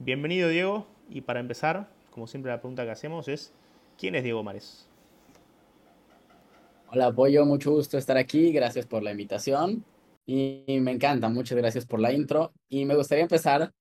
Bienvenido Diego. Y para empezar, como siempre la pregunta que hacemos es, ¿quién es Diego Mares? Hola Pollo, mucho gusto estar aquí, gracias por la invitación. Y me encanta, muchas gracias por la intro. Y me gustaría empezar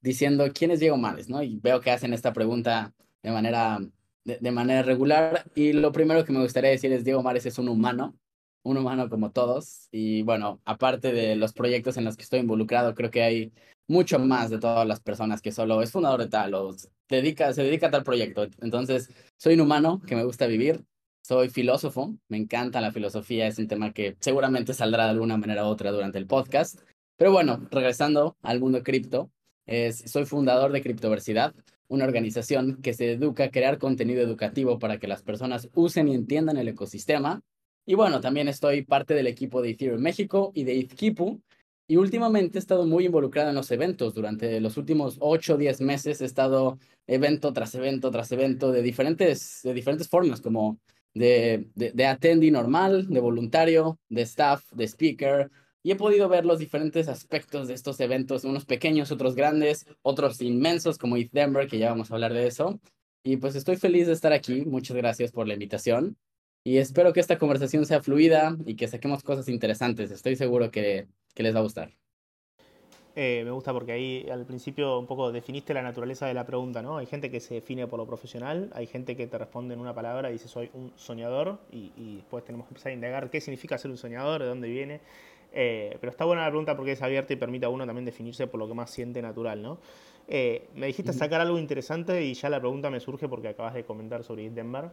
diciendo quién es Diego Mares, ¿no? Y veo que hacen esta pregunta de manera, de, manera regular. Y lo primero que me gustaría decir es Diego Mares es un humano, un humano como todos y bueno, aparte de los proyectos en los que estoy involucrado, creo que hay mucho más de todas las personas que solo es fundador de tal o dedica, se dedica a tal proyecto. Entonces, soy un humano que me gusta vivir, soy filósofo, me encanta la filosofía, es un tema que seguramente saldrá de alguna manera u otra durante el podcast. Pero bueno, regresando al mundo cripto, es, soy fundador de Criptoversidad, una organización que se educa a crear contenido educativo para que las personas usen y entiendan el ecosistema. Y bueno, también estoy parte del equipo de Ethereum México y de ETHKipu. Y últimamente he estado muy involucrado en los eventos. Durante los últimos 8 o 10 meses he estado evento tras evento tras evento de diferentes, de diferentes formas, como de, de, de attendee normal, de voluntario, de staff, de speaker, y he podido ver los diferentes aspectos de estos eventos, unos pequeños, otros grandes, otros inmensos como ETH Denver, que ya vamos a hablar de eso. Y pues estoy feliz de estar aquí, muchas gracias por la invitación y espero que esta conversación sea fluida y que saquemos cosas interesantes, estoy seguro que, que les va a gustar. Eh, me gusta porque ahí al principio un poco definiste la naturaleza de la pregunta, ¿no? Hay gente que se define por lo profesional, hay gente que te responde en una palabra y dice soy un soñador y, y después tenemos que empezar a indagar qué significa ser un soñador, de dónde viene. Eh, pero está buena la pregunta porque es abierta y permite a uno también definirse por lo que más siente natural, ¿no? Eh, me dijiste sacar algo interesante y ya la pregunta me surge porque acabas de comentar sobre Denver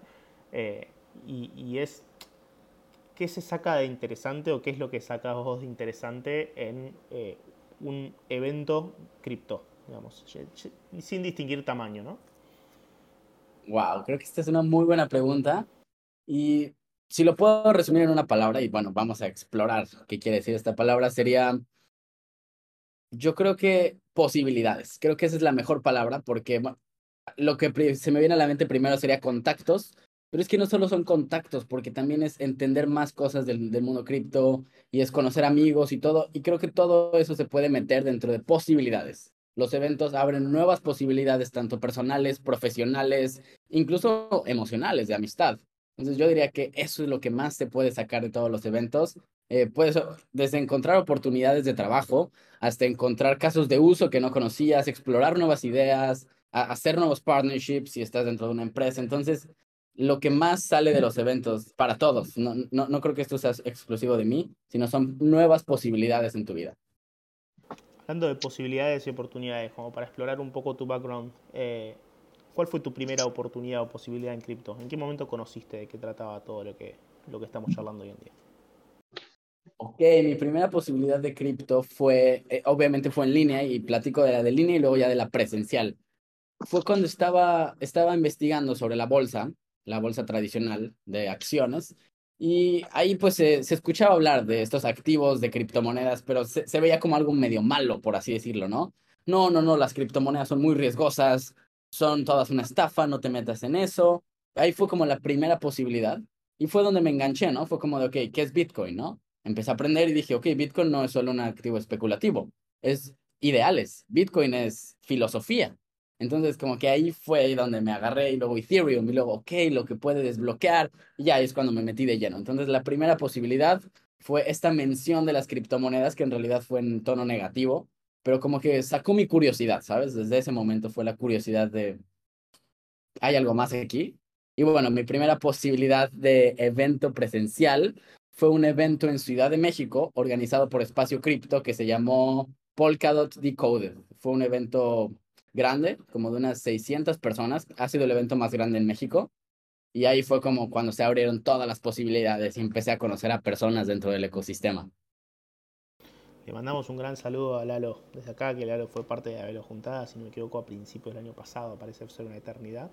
y, es ¿qué se saca de interesante o qué es lo que sacas vos de interesante en un evento cripto, digamos, sin distinguir tamaño, ¿no? Wow, creo que esta es una muy buena pregunta. Y si lo puedo resumir en una palabra, y bueno, vamos a explorar qué quiere decir esta palabra, sería, yo creo que posibilidades. Creo que esa es la mejor palabra porque lo que se me viene a la mente primero sería contactos, pero es que no solo son contactos, porque también es entender más cosas del, del mundo cripto y es conocer amigos y todo. Y creo que todo eso se puede meter dentro de posibilidades. Los eventos abren nuevas posibilidades, tanto personales, profesionales, incluso emocionales, de amistad. Entonces yo diría que eso es lo que más se puede sacar de todos los eventos. Eh, desde encontrar oportunidades de trabajo hasta encontrar casos de uso que no conocías, explorar nuevas ideas, hacer nuevos partnerships si estás dentro de una empresa. Entonces, lo que más sale de los eventos para todos. No, no, no creo que esto sea exclusivo de mí, sino son nuevas posibilidades en tu vida. Hablando de posibilidades y oportunidades, como para explorar un poco tu background, eh, ¿cuál fue tu primera oportunidad o posibilidad en cripto? ¿En qué momento conociste de qué trataba todo lo que, lo que estamos charlando hoy en día? Ok, mi primera posibilidad de cripto fue, eh, obviamente fue en línea y platico de la de línea y luego ya de la presencial. Fue cuando estaba, estaba investigando sobre la bolsa la bolsa tradicional de acciones. Y ahí pues se, escuchaba hablar de estos activos de criptomonedas, pero se, se, veía como algo medio malo, por así decirlo, ¿no? No, no, no, las criptomonedas son muy riesgosas, son todas una estafa, no te metas en eso. Ahí fue como la primera posibilidad y fue donde me enganché, ¿no? Fue como de, ok, ¿qué es Bitcoin, no? Empecé a aprender y dije, ok, Bitcoin no es solo un activo especulativo, es ideales. Bitcoin es filosofía. Entonces, como que ahí fue donde me agarré y luego Ethereum y luego, ok, lo que puede desbloquear, y ya es cuando me metí de lleno. Entonces, la primera posibilidad fue esta mención de las criptomonedas, que en realidad fue en tono negativo, pero como que sacó mi curiosidad, ¿sabes? Desde ese momento fue la curiosidad de, ¿hay algo más aquí? Y bueno, mi primera posibilidad de evento presencial fue un evento en Ciudad de México organizado por Espacio Cripto que se llamó Polkadot Decoded. Fue un evento grande, como de unas 600 personas. Ha sido el evento más grande en México. Y ahí fue como cuando se abrieron todas las posibilidades y empecé a conocer a personas dentro del ecosistema. Le mandamos un gran saludo a Lalo desde acá, que Lalo fue parte de la Juntada, si no me equivoco, a principios del año pasado, parece ser una eternidad.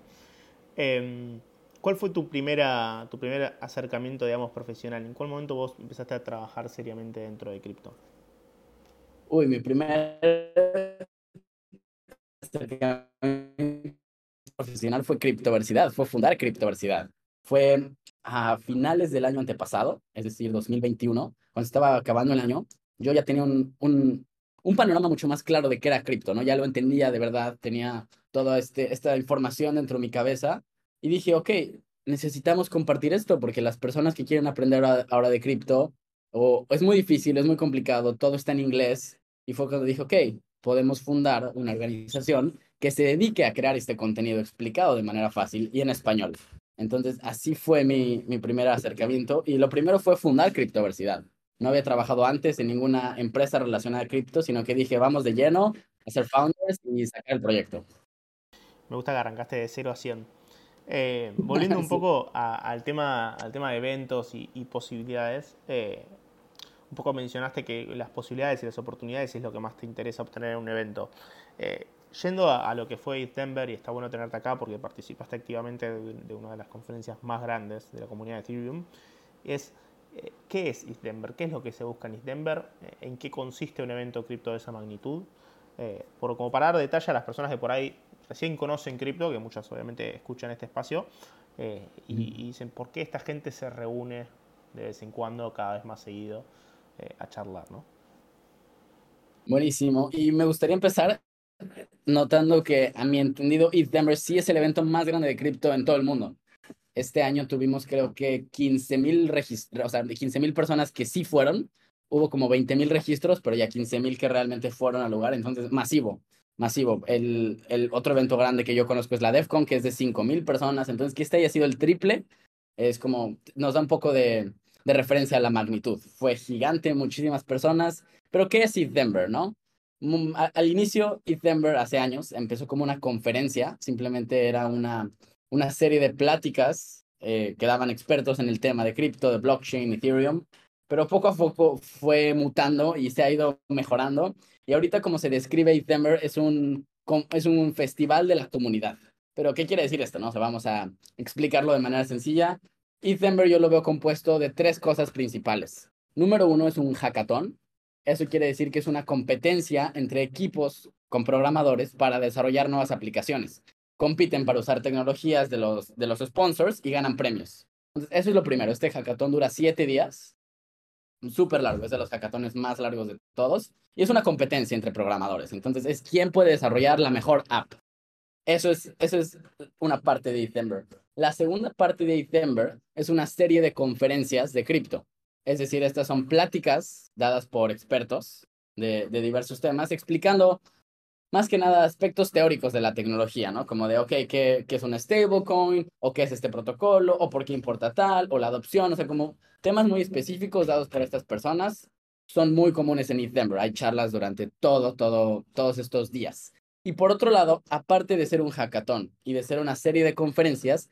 Em, ¿Cuál fue tu, primera, tu primer acercamiento, digamos, profesional? ¿En cuál momento vos empezaste a trabajar seriamente dentro de cripto? Uy, mi primer profesional fue Criptoversidad, fue fundar Criptoversidad. Fue a finales del año antepasado, es decir, 2021, cuando estaba acabando el año, yo ya tenía un, un, un panorama mucho más claro de qué era cripto, ¿no? Ya lo entendía de verdad, tenía toda este, esta información dentro de mi cabeza y dije, ok, necesitamos compartir esto porque las personas que quieren aprender ahora de cripto, o es muy difícil, es muy complicado, todo está en inglés y fue cuando dije, ok, podemos fundar una organización que se dedique a crear este contenido explicado de manera fácil y en español. Entonces, así fue mi, mi primer acercamiento y lo primero fue fundar Criptoversidad. No había trabajado antes en ninguna empresa relacionada a cripto, sino que dije, vamos de lleno a ser founders y sacar el proyecto. Me gusta que arrancaste de 0 a 100. Eh, volviendo un poco al, tema, al tema de eventos y, posibilidades, eh, un poco mencionaste que las posibilidades y las oportunidades es lo que más te interesa obtener en un evento. Eh, Yendo a, lo que fue Denver, y está bueno tenerte acá porque participaste activamente de, una de las conferencias más grandes de la comunidad de Ethereum, es eh, ¿qué es Denver? ¿Qué es lo que se busca en Denver? Eh, ¿En qué consiste un evento cripto de esa magnitud? Eh, por como para dar detalle a las personas que por ahí recién conocen cripto, que muchas obviamente escuchan este espacio, y, dicen, ¿por qué esta gente se reúne de vez en cuando, cada vez más seguido, a charlar? ¿no? Buenísimo. Y me gustaría empezar notando que a mi entendido ETH sí es el evento más grande de cripto en todo el mundo. Este año tuvimos creo que 15 mil registros, o sea, 15 mil personas que sí fueron. Hubo como 20 mil registros, pero ya 15 mil que realmente fueron al lugar. Entonces, masivo, masivo. El, el otro evento grande que yo conozco es la DEFCON, que es de 5 mil personas. Entonces, que este haya sido el triple, es como, nos da un poco de, de referencia a la magnitud. Fue gigante, muchísimas personas. Pero, ¿qué es ETH Denver, no? Mm, al inicio, Denver hace años empezó como una conferencia, simplemente era una, una serie de pláticas eh, que daban expertos en el tema de cripto, de blockchain, Ethereum, pero poco a poco fue mutando y se ha ido mejorando. Y ahorita como se describe Denver es un, es un festival de la comunidad. Pero ¿qué quiere decir esto? No? vamos a explicarlo de manera sencilla. Denver yo lo veo compuesto de tres cosas principales. Número uno es un hackathon, eso quiere decir que es una competencia entre equipos con programadores para desarrollar nuevas aplicaciones. Compiten para usar tecnologías de los, de los sponsors y ganan premios. Eso es lo primero. Este hackathon dura siete días. Súper largo, es de los hackatones más largos de todos. Y es una competencia entre programadores. Entonces, es quién puede desarrollar la mejor app. Eso es, eso es una parte de December. La segunda parte de December es una serie de conferencias de cripto. Es decir, estas son pláticas dadas por expertos de, diversos temas explicando más que nada aspectos teóricos de la tecnología, ¿no? Como de, ok, ¿qué, es una stablecoin? ¿O qué es este protocolo? ¿O por qué importa tal? ¿O la adopción? O sea, como temas muy específicos dados por estas personas son muy comunes en Denver. Hay charlas durante todo, todo, todos estos días. Y por otro lado, aparte de ser un hackathon y de ser una serie de conferencias,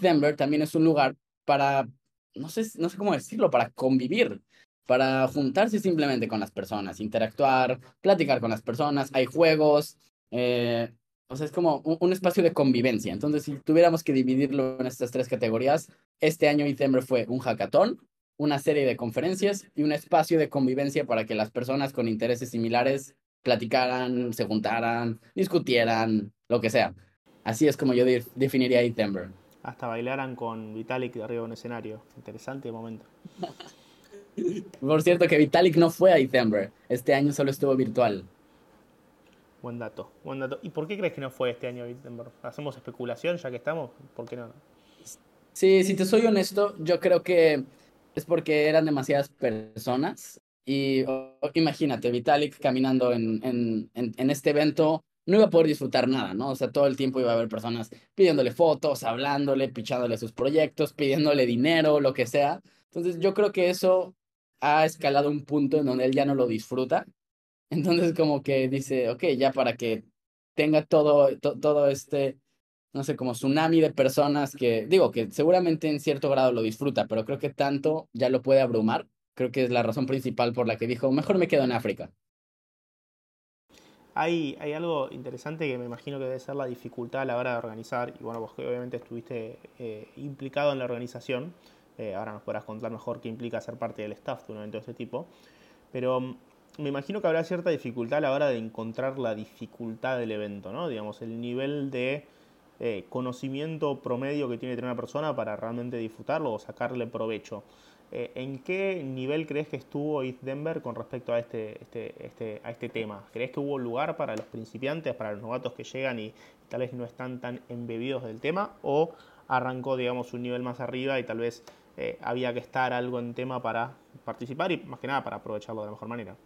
Denver también es un lugar para no sé, no sé cómo decirlo, para convivir, para juntarse simplemente con las personas, interactuar, platicar con las personas, hay juegos, eh, o sea, es como un, espacio de convivencia. Entonces, si tuviéramos que dividirlo en estas tres categorías, este año diciembre fue un hackathon, una serie de conferencias y un espacio de convivencia para que las personas con intereses similares platicaran, se juntaran, discutieran, lo que sea. Así es como yo definiría December hasta bailaran con Vitalik de arriba de un escenario. Interesante momento. Por cierto que Vitalik no fue a December. Este año solo estuvo virtual. Buen dato, buen dato. ¿Y por qué crees que no fue este año a December? ¿Hacemos especulación ya que estamos? ¿Por qué no? Sí, si te soy honesto, yo creo que es porque eran demasiadas personas. Y imagínate, Vitalik caminando en, en, en este evento no iba a poder disfrutar nada, ¿no? O sea, todo el tiempo iba a haber personas pidiéndole fotos, hablándole, pichándole sus proyectos, pidiéndole dinero, lo que sea. Entonces, yo creo que eso ha escalado un punto en donde él ya no lo disfruta. Entonces, como que dice, ok, ya para que tenga todo, todo este, no sé, como tsunami de personas que, digo, que seguramente en cierto grado lo disfruta, pero creo que tanto ya lo puede abrumar. Creo que es la razón principal por la que dijo, mejor me quedo en África. Hay, hay algo interesante que me imagino que debe ser la dificultad a la hora de organizar, y bueno, vos obviamente estuviste eh, implicado en la organización, eh, ahora nos podrás contar mejor qué implica ser parte del staff de un evento de este tipo, pero mm, me imagino que habrá cierta dificultad a la hora de encontrar la dificultad del evento, ¿no? Digamos, el nivel de eh, conocimiento promedio que tiene que tener una persona para realmente disfrutarlo o sacarle provecho. Eh, ¿En qué nivel crees que estuvo East Denver con respecto a este, este, este, a este tema? ¿Crees que hubo lugar para los principiantes, para los novatos que llegan y tal vez no están tan embebidos del tema? ¿O arrancó, digamos, un nivel más arriba y tal vez eh, había que estar algo en tema para participar y más que nada para aprovecharlo de la mejor manera?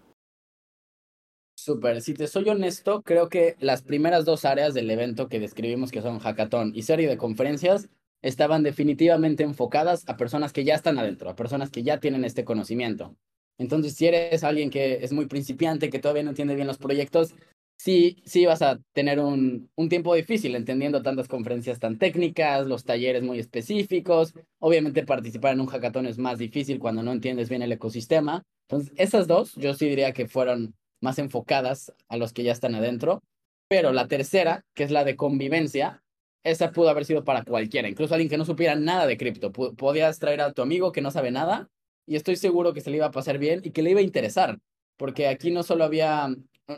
Súper, si te soy honesto, creo que las primeras dos áreas del evento que describimos, que son hackathon y serie de conferencias, estaban definitivamente enfocadas a personas que ya están adentro, a personas que ya tienen este conocimiento. Entonces, si eres alguien que es muy principiante, que todavía no entiende bien los proyectos, sí, sí vas a tener un, un tiempo difícil entendiendo tantas conferencias tan técnicas, los talleres muy específicos. Obviamente participar en un hackathon es más difícil cuando no entiendes bien el ecosistema. Entonces, esas dos yo sí diría que fueron más enfocadas a los que ya están adentro. Pero la tercera, que es la de convivencia, esa pudo haber sido para cualquiera, incluso alguien que no supiera nada de cripto. Podías traer a tu amigo que no sabe nada y estoy seguro que se le iba a pasar bien y que le iba a interesar, porque aquí no solo había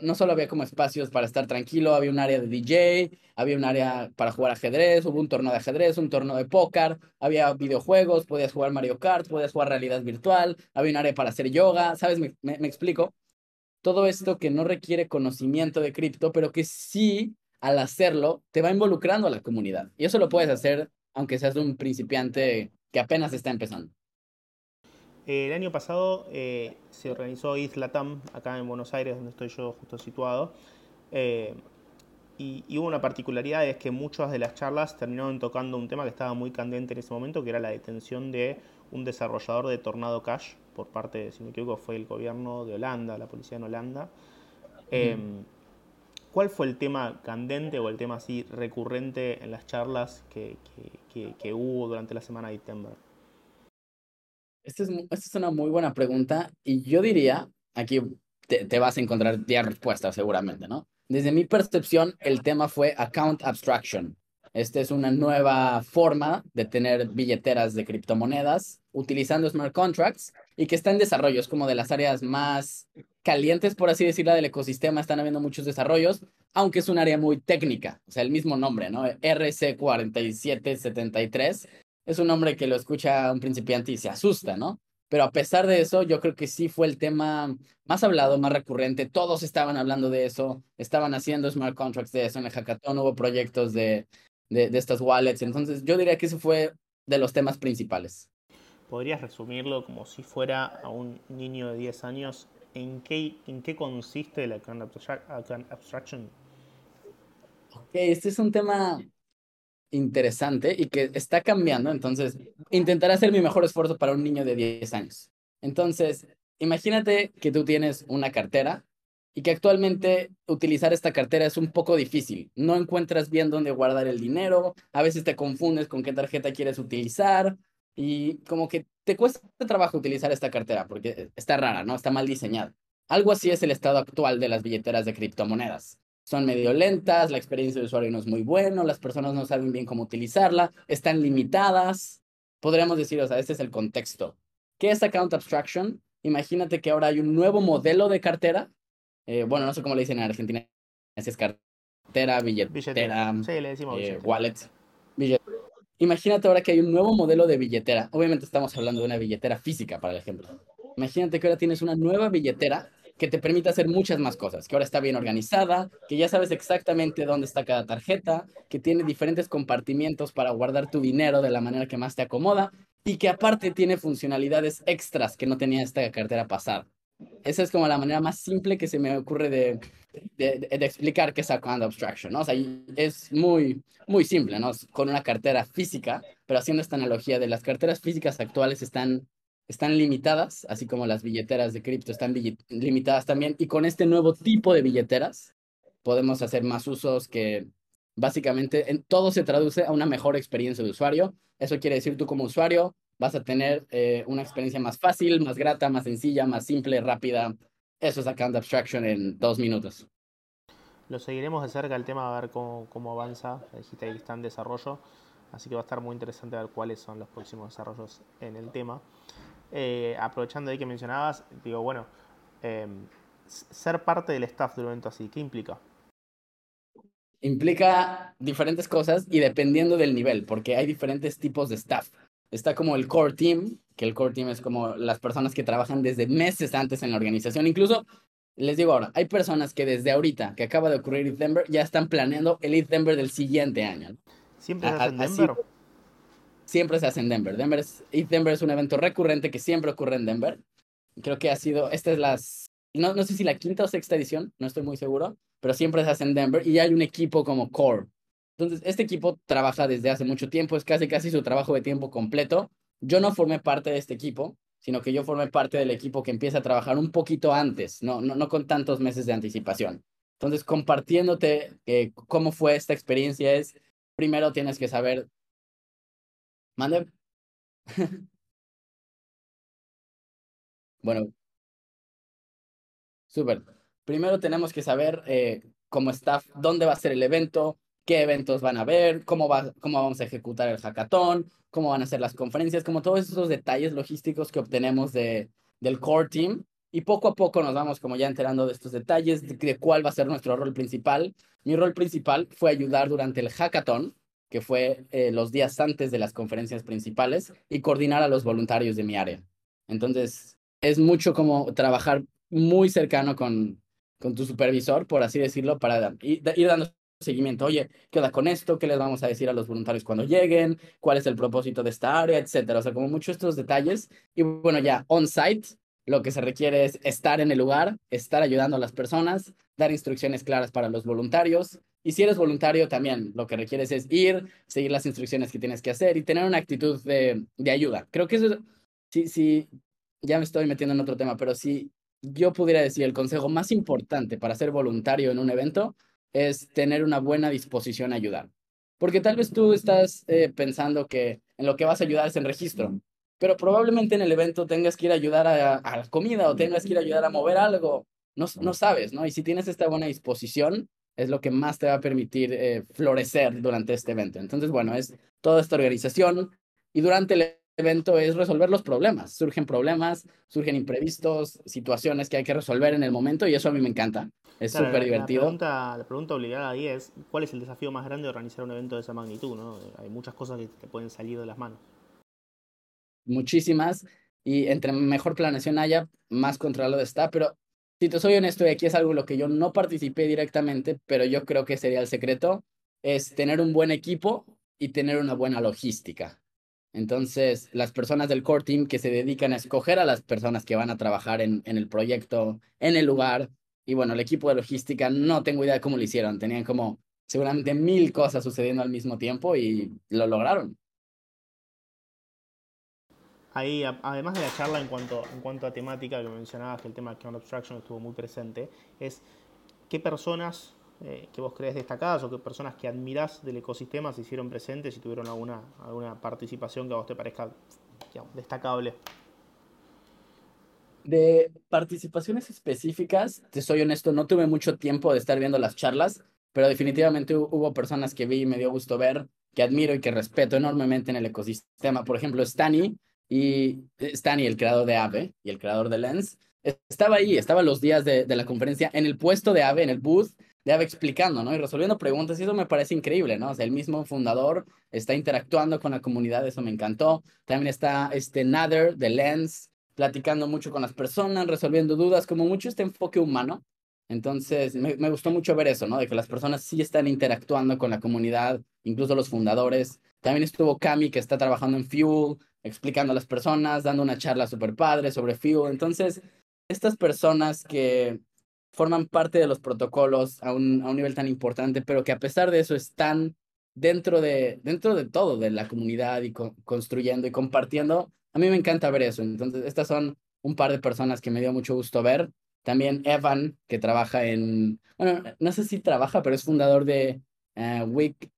no solo había como espacios para estar tranquilo, había un área de DJ, había un área para jugar ajedrez, hubo un torneo de ajedrez, un torneo de póker, había videojuegos, podías jugar Mario Kart, podías jugar realidad virtual, había un área para hacer yoga, ¿sabes? me, me explico. Todo esto que no requiere conocimiento de cripto, pero que sí al hacerlo, te va involucrando a la comunidad. Y eso lo puedes hacer aunque seas un principiante que apenas está empezando. El año pasado eh, se organizó Islatam acá en Buenos Aires, donde estoy yo justo situado. Eh, y, hubo una particularidad, es que muchas de las charlas terminaron tocando un tema que estaba muy candente en ese momento, que era la detención de un desarrollador de Tornado Cash por parte, si no me equivoco, fue el gobierno de Holanda, la policía en Holanda. ¿Cuál fue el tema candente o el tema así recurrente en las charlas que, que, hubo durante la semana de September? Esta es, esta es una muy buena pregunta y yo diría, aquí te, te vas a encontrar 10 respuestas seguramente, ¿no? Desde mi percepción, el tema fue account abstraction. Esta es una nueva forma de tener billeteras de criptomonedas utilizando smart contracts y que está en desarrollo. Es como de las áreas más calientes, por así decirlo, del ecosistema. Están habiendo muchos desarrollos, aunque es un área muy técnica. O sea, el mismo nombre, ¿no? RC4773 es un nombre que lo escucha un principiante y se asusta, ¿no? Pero a pesar de eso, yo creo que sí fue el tema más hablado, más recurrente. Todos estaban hablando de eso, estaban haciendo smart contracts de eso. En el hackathon hubo proyectos de de, de estas wallets. Entonces, yo diría que ese fue de los temas principales. ¿Podrías resumirlo como si fuera a un niño de 10 años? ¿En qué, en qué consiste la account abstraction? Ok, este es un tema interesante y que está cambiando. Entonces, intentaré hacer mi mejor esfuerzo para un niño de 10 años. Entonces, imagínate que tú tienes una cartera y que actualmente utilizar esta cartera es un poco difícil. No encuentras bien dónde guardar el dinero, a veces te confundes con qué tarjeta quieres utilizar y como que te cuesta trabajo utilizar esta cartera porque está rara, ¿no? Está mal diseñada. Algo así es el estado actual de las billeteras de criptomonedas. Son medio lentas, la experiencia de usuario no es muy buena, las personas no saben bien cómo utilizarla, están limitadas. Podríamos decir, o sea, este es el contexto. ¿Qué es Account Abstraction? Imagínate que ahora hay un nuevo modelo de cartera eh, bueno, no sé cómo le dicen en Argentina, es cartera, billetera, Sí, le decimos eh, wallet. Imagínate ahora que hay un nuevo modelo de billetera. Obviamente estamos hablando de una billetera física, para el ejemplo. Imagínate que ahora tienes una nueva billetera que te permite hacer muchas más cosas, que ahora está bien organizada, que ya sabes exactamente dónde está cada tarjeta, que tiene diferentes compartimientos para guardar tu dinero de la manera que más te acomoda y que aparte tiene funcionalidades extras que no tenía esta cartera pasada. Esa es como la manera más simple que se me ocurre de, de, explicar qué es Account Abstraction, ¿no? O sea, es muy, muy simple, ¿no? Con una cartera física, pero haciendo esta analogía de las carteras físicas actuales están, están limitadas, así como las billeteras de cripto están limitadas también, y con este nuevo tipo de billeteras podemos hacer más usos que básicamente en, todo se traduce a una mejor experiencia de usuario. Eso quiere decir tú como usuario vas a tener eh, una experiencia más fácil, más grata, más sencilla, más simple, rápida. Eso es Account Abstraction en dos minutos. Lo seguiremos de cerca el tema, a ver cómo, cómo avanza. Dijiste que está en desarrollo, así que va a estar muy interesante ver cuáles son los próximos desarrollos en el tema. Eh, aprovechando ahí que mencionabas, digo, bueno, em, ser parte del staff de un evento así, ¿qué implica? Implica diferentes cosas y dependiendo del nivel, porque hay diferentes tipos de staff. Está como el core team, que el core team es como las personas que trabajan desde meses antes en la organización. Incluso, les digo ahora, hay personas que desde ahorita, que acaba de ocurrir ETH ya están planeando el ETH del siguiente año. ¿Siempre se hace en Denver? siempre se hace en Denver. Denver es, ETH Denver es un evento recurrente que siempre ocurre en Denver. Creo que ha sido, esta es las, no, no sé si la quinta o sexta edición, no estoy muy seguro, pero siempre se hace en Denver y hay un equipo como core. Entonces, este equipo trabaja desde hace mucho tiempo, es casi casi su trabajo de tiempo completo. Yo no formé parte de este equipo, sino que yo formé parte del equipo que empieza a trabajar un poquito antes, no, no, no con tantos meses de anticipación. Entonces, compartiéndote eh, cómo fue esta experiencia es, primero tienes que saber... Mande. bueno, súper. Primero tenemos que saber eh, cómo está, dónde va a ser el evento, qué eventos van a haber, cómo, va, cómo vamos a ejecutar el hackathon, cómo van a ser las conferencias, como todos esos detalles logísticos que obtenemos de, del core team. Y poco a poco nos vamos como ya enterando de estos detalles, de, cuál va a ser nuestro rol principal. Mi rol principal fue ayudar durante el hackathon, que fue eh, los días antes de las conferencias principales, y coordinar a los voluntarios de mi área. Entonces, es mucho como trabajar muy cercano con, con tu supervisor, por así decirlo, para ir, ir dando seguimiento. Oye, ¿qué onda con esto? ¿Qué les vamos a decir a los voluntarios cuando lleguen? ¿Cuál es el propósito de esta área? Etcétera. O sea, como muchos estos detalles. Y bueno, ya on-site, lo que se requiere es estar en el lugar, estar ayudando a las personas, dar instrucciones claras para los voluntarios. Y si eres voluntario, también lo que requieres es ir, seguir las instrucciones que tienes que hacer y tener una actitud de, de ayuda. Creo que eso, sí, sí, ya me estoy metiendo en otro tema, pero si yo pudiera decir el consejo más importante para ser voluntario en un evento es tener una buena disposición a ayudar. Porque tal vez tú estás eh, pensando que en lo que vas a ayudar es en registro, pero probablemente en el evento tengas que ir a ayudar a, la comida o tengas que ir a ayudar a mover algo. No, no sabes, ¿no? Y si tienes esta buena disposición, es lo que más te va a permitir eh, florecer durante este evento. Entonces, bueno, es toda esta organización y durante el evento es resolver los problemas. Surgen problemas, surgen imprevistos, situaciones que hay que resolver en el momento y eso a mí me encanta. Es súper divertido. La pregunta, la pregunta obligada ahí es, ¿cuál es el desafío más grande de organizar un evento de esa magnitud? ¿no? Hay muchas cosas que te pueden salir de las manos. Muchísimas. Y entre mejor planeación haya, más controlado está. Pero si te soy honesto, y aquí es algo en lo que yo no participé directamente, pero yo creo que sería el secreto, es tener un buen equipo y tener una buena logística. Entonces, las personas del core team que se dedican a escoger a las personas que van a trabajar en, en el proyecto, en el lugar, y bueno, el equipo de logística, no tengo idea de cómo lo hicieron. Tenían como seguramente mil cosas sucediendo al mismo tiempo y lo lograron. Ahí, además de la charla en cuanto, en cuanto a temática que mencionabas, que el tema de Abstraction estuvo muy presente, es qué personas eh, que vos crees destacadas o qué personas que admirás del ecosistema se hicieron presentes y tuvieron alguna, alguna participación que a vos te parezca destacable. De participaciones específicas, te soy honesto, no tuve mucho tiempo de estar viendo las charlas, pero definitivamente hubo personas que vi y me dio gusto ver, que admiro y que respeto enormemente en el ecosistema. Por ejemplo, Stani, y eh, Stani, el creador de Ave y el creador de Lens, estaba ahí, estaba los días de, de la conferencia en el puesto de Ave, en el booth, de Ave explicando, ¿no? Y resolviendo preguntas, y eso me parece increíble, ¿no? O sea, el mismo fundador está interactuando con la comunidad, eso me encantó. También está este Nader de Lens, platicando mucho con las personas, resolviendo dudas, como mucho este enfoque humano. Entonces, me, me gustó mucho ver eso, ¿no? De que las personas sí están interactuando con la comunidad, incluso los fundadores. También estuvo Cami, que está trabajando en Fuel, explicando a las personas, dando una charla súper padre sobre Fuel. Entonces, estas personas que forman parte de los protocolos a un, a un nivel tan importante, pero que a pesar de eso están dentro de, dentro de todo, de la comunidad y construyendo y compartiendo, a mí me encanta ver eso. Entonces, estas son un par de personas que me dio mucho gusto ver. También Evan, que trabaja en, bueno, no sé si trabaja, pero es fundador de uh, Week,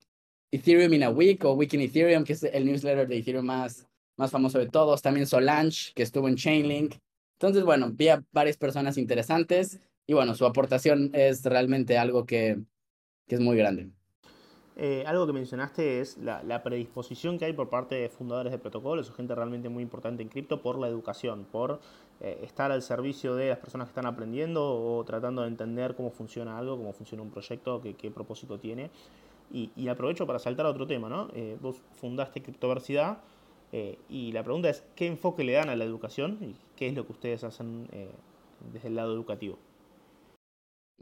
Ethereum in a Week o Week in Ethereum, que es el newsletter de Ethereum más, más famoso de todos. También Solange, que estuvo en Chainlink. Entonces, bueno, vi a varias personas interesantes y bueno, su aportación es realmente algo que, que es muy grande. Eh, algo que mencionaste es la, predisposición que hay por parte de fundadores de protocolos o gente realmente muy importante en cripto por la educación, por eh, estar al servicio de las personas que están aprendiendo o tratando de entender cómo funciona algo, cómo funciona un proyecto, qué, propósito tiene. Y, aprovecho para saltar a otro tema, ¿no? Eh, vos fundaste Criptoversidad y la pregunta es, ¿qué enfoque le dan a la educación y qué es lo que ustedes hacen desde el lado educativo?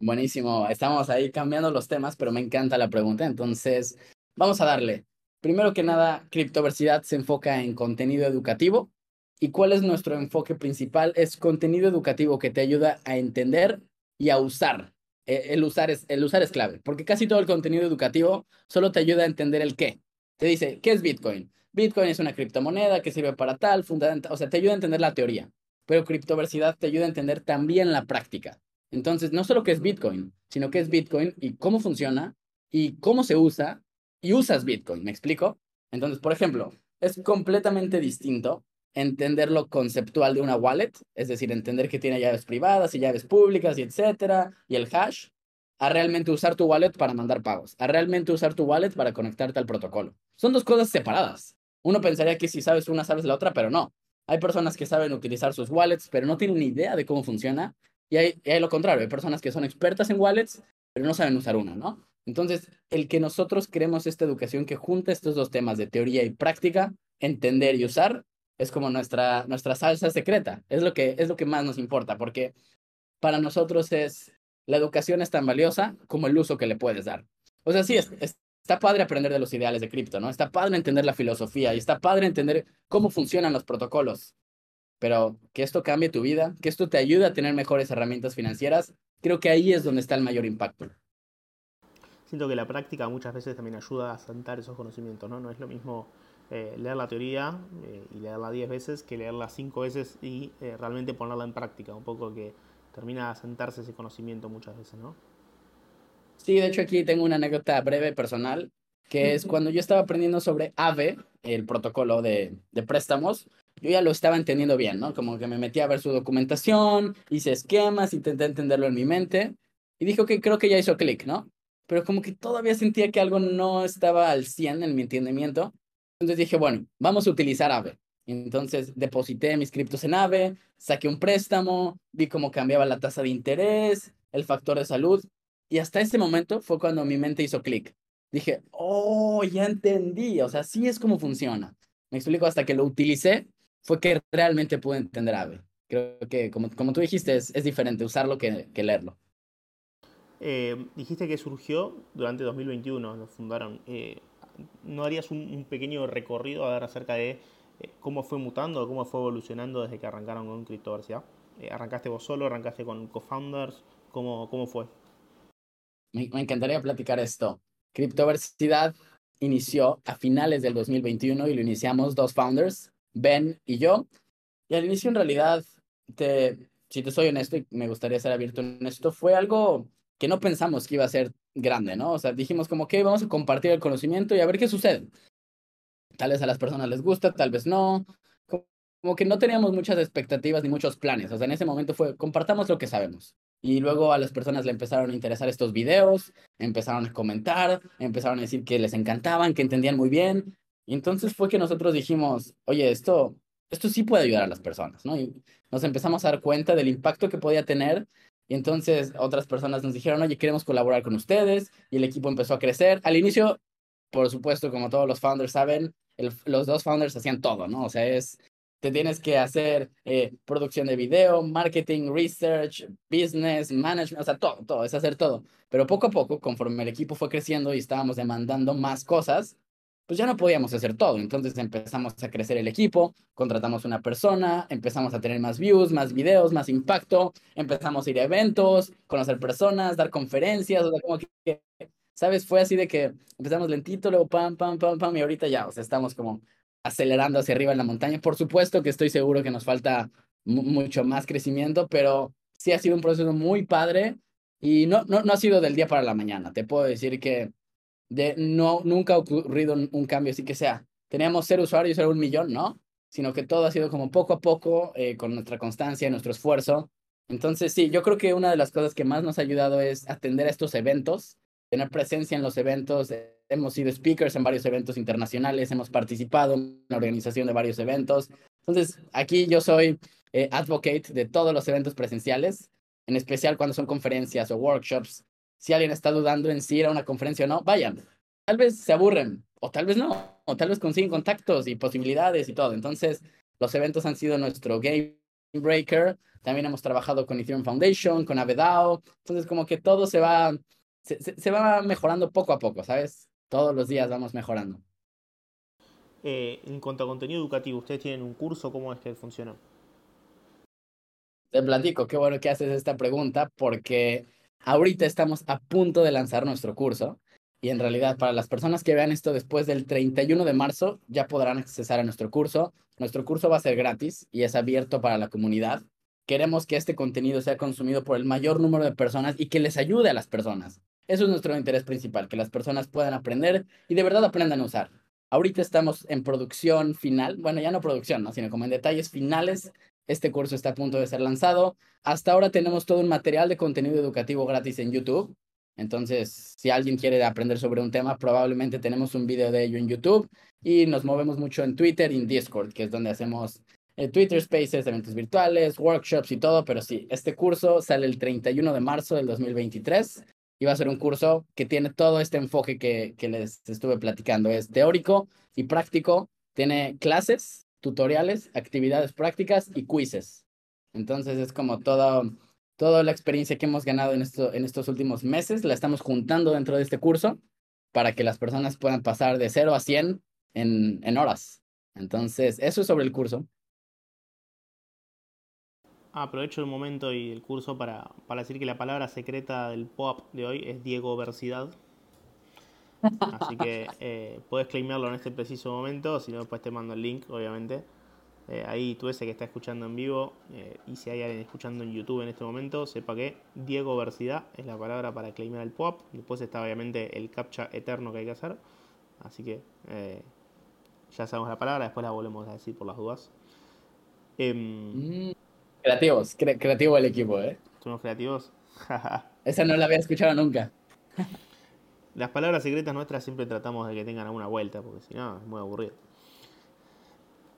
Buenísimo, estamos ahí cambiando los temas, pero me encanta la pregunta, entonces vamos a darle. Primero que nada, Criptoversidad se enfoca en contenido educativo. ¿Y cuál es nuestro enfoque principal? Es contenido educativo que te ayuda a entender y a usar. Eh, el usar es, el usar es clave, porque casi todo el contenido educativo solo te ayuda a entender el qué. Te dice, ¿qué es Bitcoin? Bitcoin es una criptomoneda que sirve para tal, fundamental, o sea, te ayuda a entender la teoría, pero criptoversidad te ayuda a entender también la práctica. Entonces, no solo qué es Bitcoin, sino qué es Bitcoin y cómo funciona y cómo se usa y usas Bitcoin, ¿me explico? Entonces, por ejemplo, es completamente distinto entender lo conceptual de una wallet, es decir, entender que tiene llaves privadas y llaves públicas y etcétera, y el hash, a realmente usar tu wallet para mandar pagos, a realmente usar tu wallet para conectarte al protocolo. Son dos cosas separadas. Uno pensaría que si sabes una, sabes la otra, pero no. Hay personas que saben utilizar sus wallets, pero no tienen ni idea de cómo funciona. Y hay, y hay lo contrario, hay personas que son expertas en wallets, pero no saben usar una, ¿no? Entonces, el que nosotros creemos esta educación que junta estos dos temas de teoría y práctica, entender y usar, es como nuestra, nuestra salsa secreta. Es lo, que, es lo que más nos importa, porque para nosotros es, la educación es tan valiosa como el uso que le puedes dar. O sea, sí, es, está padre aprender de los ideales de cripto, ¿no? Está padre entender la filosofía y está padre entender cómo funcionan los protocolos. Pero que esto cambie tu vida, que esto te ayude a tener mejores herramientas financieras, creo que ahí es donde está el mayor impacto siento que la práctica muchas veces también ayuda a sentar esos conocimientos, ¿no? No es lo mismo eh, leer la teoría eh, y leerla 10 veces que leerla 5 veces y eh, realmente ponerla en práctica, un poco que termina de sentarse ese conocimiento muchas veces, ¿no? Sí, de hecho aquí tengo una anécdota breve personal, que es cuando yo estaba aprendiendo sobre AVE, el protocolo de, de préstamos, yo ya lo estaba entendiendo bien, ¿no? Como que me metí a ver su documentación, hice esquemas, intenté entenderlo en mi mente y dijo que creo que ya hizo clic, ¿no? pero como que todavía sentía que algo no estaba al 100 en mi entendimiento. Entonces dije, bueno, vamos a utilizar AVE. Entonces deposité mis criptos en AVE, saqué un préstamo, vi cómo cambiaba la tasa de interés, el factor de salud, y hasta ese momento fue cuando mi mente hizo clic. Dije, oh, ya entendí, o sea, así es como funciona. Me explico, hasta que lo utilicé, fue que realmente pude entender AVE. Creo que, como, como tú dijiste, es, es diferente usarlo que, que leerlo. Eh, dijiste que surgió durante 2021, lo fundaron. Eh, ¿No harías un, pequeño recorrido a ver acerca de eh, cómo fue mutando, cómo fue evolucionando desde que arrancaron con Criptoversidad? ¿Arrancaste vos solo? ¿Arrancaste con co-founders? ¿Cómo, ¿Cómo fue? Me, me encantaría platicar esto. Criptoversidad inició a finales del 2021 y lo iniciamos dos founders, Ben y yo. Y al inicio en realidad, te, si te soy honesto y me gustaría ser abierto en esto, fue algo que no pensamos que iba a ser grande, ¿no? O sea, dijimos como que vamos a compartir el conocimiento y a ver qué sucede. Tal vez a las personas les gusta, tal vez no. Como que no teníamos muchas expectativas ni muchos planes. O sea, en ese momento fue, compartamos lo que sabemos. Y luego a las personas le empezaron a interesar estos videos, empezaron a comentar, empezaron a decir que les encantaban, que entendían muy bien. Y entonces fue que nosotros dijimos, oye, esto, esto sí puede ayudar a las personas, ¿no? Y nos empezamos a dar cuenta del impacto que podía tener y entonces otras personas nos dijeron, oye, queremos colaborar con ustedes. Y el equipo empezó a crecer. Al inicio, por supuesto, como todos los founders saben, los dos founders hacían todo, ¿no? O sea, es, te tienes que hacer eh, producción de video, marketing, research, business, management, o sea, todo, todo, es hacer todo. Pero poco a poco, conforme el equipo fue creciendo y estábamos demandando más cosas, pues ya no podíamos hacer todo. Entonces empezamos a crecer el equipo, contratamos una persona, empezamos a tener más views, más videos, más impacto, empezamos a ir a eventos, conocer personas, dar conferencias, o sea, como que, ¿sabes? Fue así de que empezamos lentito, luego pam, pam, pam, pam, y ahorita ya, o sea, estamos como acelerando hacia arriba en la montaña. Por supuesto que estoy seguro que nos falta mucho más crecimiento, pero sí ha sido un proceso muy padre y no, no, no ha sido del día para la mañana. Te puedo decir que de no, nunca ha ocurrido un, cambio así que sea, teníamos cero usuarios, era un millón, ¿no? Sino que todo ha sido como poco a poco, eh, con nuestra constancia, nuestro esfuerzo. Entonces, sí, yo creo que una de las cosas que más nos ha ayudado es atender a estos eventos, tener presencia en los eventos. hemos sido speakers en varios eventos internacionales, hemos participado en la organización de varios eventos. Entonces, aquí yo soy eh, advocate de todos los eventos presenciales, en especial cuando son conferencias o workshops si alguien está dudando en si ir a una conferencia o no, vayan. Tal vez se aburren o tal vez no. tal vez consiguen contactos y posibilidades y todo. Entonces, los eventos han sido nuestro game breaker. También hemos trabajado con Ethereum Foundation, con Avedao. Entonces, como que todo se va, se, se, va mejorando poco a poco, ¿sabes? Todos los días vamos mejorando. Eh, en cuanto a contenido educativo, ¿ustedes tienen un curso? ¿Cómo es que funciona? Te platico, qué bueno que haces esta pregunta porque ahorita estamos a punto de lanzar nuestro curso y en realidad para las personas que vean esto después del 31 de marzo ya podrán accesar a nuestro curso. Nuestro curso va a ser gratis y es abierto para la comunidad. Queremos que este contenido sea consumido por el mayor número de personas y que les ayude a las personas. Eso es nuestro interés principal, que las personas puedan aprender y de verdad aprendan a usar. Ahorita estamos en producción final, bueno, ya no producción, ¿no? sino como en detalles finales. Este curso está a punto de ser lanzado. Hasta ahora tenemos todo un material de contenido educativo gratis en YouTube entonces, si alguien quiere aprender sobre un tema, probablemente tenemos un video de ello en YouTube y nos movemos mucho en Twitter y en Discord, que es donde hacemos eh, Twitter Spaces, eventos virtuales, workshops y todo. Pero sí, este curso sale el 31 de marzo del 2023 y va a ser un curso que tiene todo este enfoque que, que les estuve platicando. Es teórico y práctico, tiene clases, tutoriales, actividades prácticas y quizzes. Entonces es como todo toda la experiencia que hemos ganado en, esto, en estos últimos meses, la estamos juntando dentro de este curso para que las personas puedan pasar de 0 a 100 en, en horas. Entonces, eso es sobre el curso. Aprovecho el momento y el curso para, para decir que la palabra secreta del POAP de hoy es Diego Versidad. Así que eh, puedes claimarlo en este preciso momento, si no, después te mando el link, obviamente. Eh, ahí tú ese que está escuchando en vivo eh, y si hay alguien escuchando en YouTube en este momento, sepa que Diego Versidad es la palabra para claimar el pop. Después está obviamente el captcha eterno que hay que hacer. Así que ya sabemos la palabra, después la volvemos a decir por las dudas. Em, mm, creativos, creativo el equipo, ¿eh? ¿Somos creativos? Esa no la había escuchado nunca. Las palabras secretas nuestras siempre tratamos de que tengan alguna vuelta, porque si no es muy aburrido.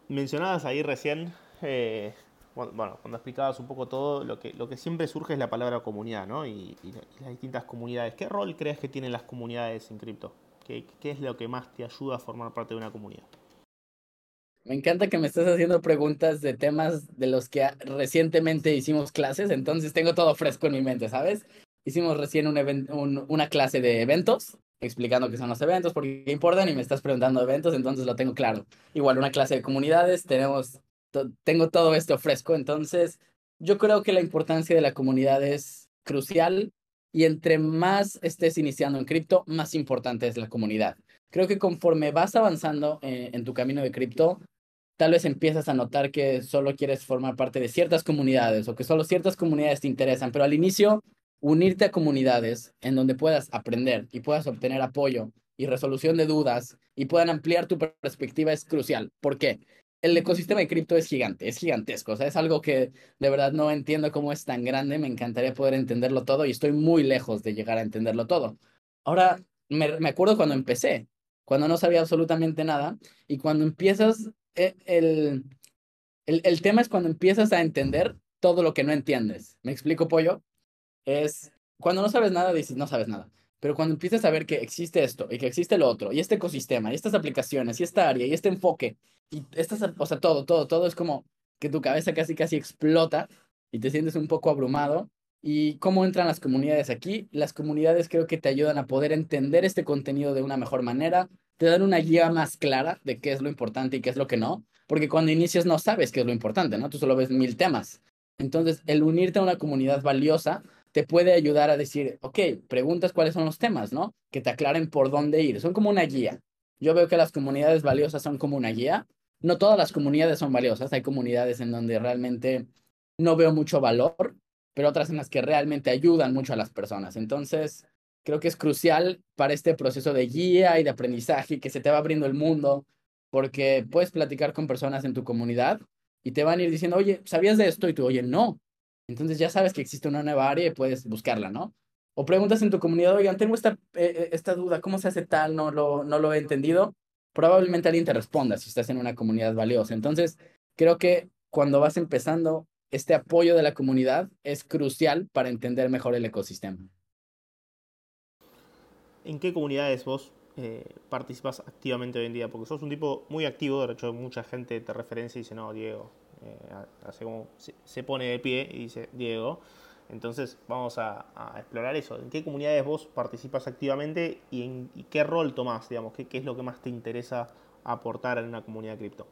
Mencionabas ahí recién, eh, bueno, cuando explicabas un poco todo, lo que, lo que siempre surge es la palabra comunidad, ¿no? Y, las distintas comunidades. ¿Qué rol crees que tienen las comunidades en cripto? ¿Qué, ¿Qué es lo que más te ayuda a formar parte de una comunidad? Me encanta que me estés haciendo preguntas de temas de los que recientemente hicimos clases, entonces tengo todo fresco en mi mente, ¿sabes? Hicimos recién un una clase de eventos explicando qué son los eventos, por qué importan y me estás preguntando eventos, entonces lo tengo claro. Igual una clase de comunidades, tenemos, tengo todo esto fresco, entonces yo creo que la importancia de la comunidad es crucial y entre más estés iniciando en cripto, más importante es la comunidad. Creo que conforme vas avanzando eh, en tu camino de cripto, tal vez empiezas a notar que solo quieres formar parte de ciertas comunidades o que solo ciertas comunidades te interesan, pero al inicio unirte a comunidades en donde puedas aprender y puedas obtener apoyo y resolución de dudas y puedan ampliar tu perspectiva es crucial. ¿Por qué? El ecosistema de cripto es gigante, es gigantesco. O sea, es algo que de verdad no entiendo cómo es tan grande. Me encantaría poder entenderlo todo y estoy muy lejos de llegar a entenderlo todo. Ahora, me, me acuerdo cuando empecé, cuando no sabía absolutamente nada y cuando empiezas, eh, el, el, el tema es cuando empiezas a entender todo lo que no entiendes. ¿Me explico, pollo? Es cuando no sabes nada, dices, no sabes nada. Pero cuando empiezas a ver que existe esto y que existe lo otro, y este ecosistema, y estas aplicaciones, y esta área, y este enfoque, y estas, o sea, todo, todo, todo es como que tu cabeza casi, casi explota y te sientes un poco abrumado. ¿Y cómo entran las comunidades aquí? Las comunidades creo que te ayudan a poder entender este contenido de una mejor manera, te dan una guía más clara de qué es lo importante y qué es lo que no, porque cuando inicias no sabes qué es lo importante, ¿no? Tú solo ves mil temas. Entonces, el unirte a una comunidad valiosa te puede ayudar a decir, ok, preguntas cuáles son los temas, ¿no? Que te aclaren por dónde ir. Son como una guía. Yo veo que las comunidades valiosas son como una guía. No todas las comunidades son valiosas. Hay comunidades en donde realmente no veo mucho valor, pero otras en las que realmente ayudan mucho a las personas. Entonces, creo que es crucial para este proceso de guía y de aprendizaje que se te va abriendo el mundo, porque puedes platicar con personas en tu comunidad y te van a ir diciendo, oye, ¿sabías de esto? Y tú, oye, no, entonces ya sabes que existe una nueva área y puedes buscarla, ¿no? O preguntas en tu comunidad, oigan, tengo esta, eh, eh, esta duda, ¿cómo se hace tal? No lo, no lo he entendido. Probablemente alguien te responda si estás en una comunidad valiosa. Entonces, creo que cuando vas empezando, este apoyo de la comunidad es crucial para entender mejor el ecosistema. ¿En qué comunidades vos eh, participas activamente hoy en día? Porque sos un tipo muy activo, de hecho mucha gente te referencia y dice, no, Diego, hace como se, pone de pie y dice, Diego. Entonces vamos a, explorar eso. ¿En qué comunidades vos participas activamente y en qué rol tomás, digamos? ¿Qué, ¿Qué es lo que más te interesa aportar en una comunidad cripto?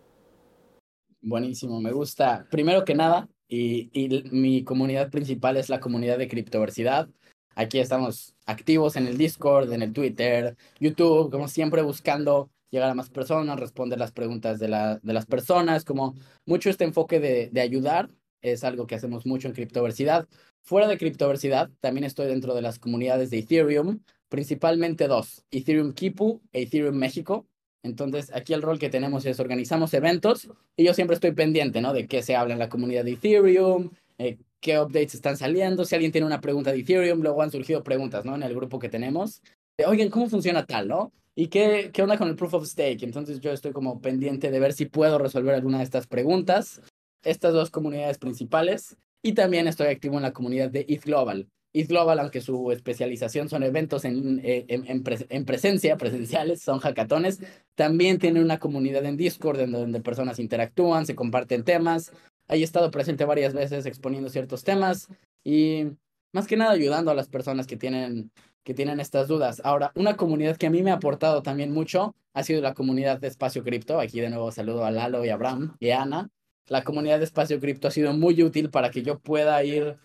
Buenísimo, me gusta. Primero que nada, y, y mi comunidad principal es la comunidad de criptoversidad. Aquí estamos activos en el Discord, en el Twitter, YouTube, como siempre buscando llegar a más personas, responder las preguntas de, la, de las personas, como mucho este enfoque de, de ayudar es algo que hacemos mucho en criptoversidad. Fuera de criptoversidad, también estoy dentro de las comunidades de Ethereum, principalmente dos, Ethereum Kipu e Ethereum México. Entonces, aquí el rol que tenemos es organizamos eventos y yo siempre estoy pendiente, ¿no? De qué se habla en la comunidad de Ethereum, eh, qué updates están saliendo, si alguien tiene una pregunta de Ethereum, luego han surgido preguntas, ¿no? En el grupo que tenemos. De, Oigan, ¿cómo funciona tal, no? ¿Y qué, qué onda con el proof of stake? Entonces yo estoy como pendiente de ver si puedo resolver alguna de estas preguntas. Estas dos comunidades principales. Y también estoy activo en la comunidad de ETH Global. ETH Global, aunque su especialización son eventos en, eh, en, presencia, presenciales, son hackatones, también tiene una comunidad en Discord en donde personas interactúan, se comparten temas. He estado presente varias veces exponiendo ciertos temas y más que nada ayudando a las personas que tienen, que tienen estas dudas. Ahora, una comunidad que a mí me ha aportado también mucho ha sido la comunidad de Espacio Cripto. Aquí de nuevo saludo a Lalo y a Abraham y a Ana. La comunidad de Espacio Cripto ha sido muy útil para que yo pueda ir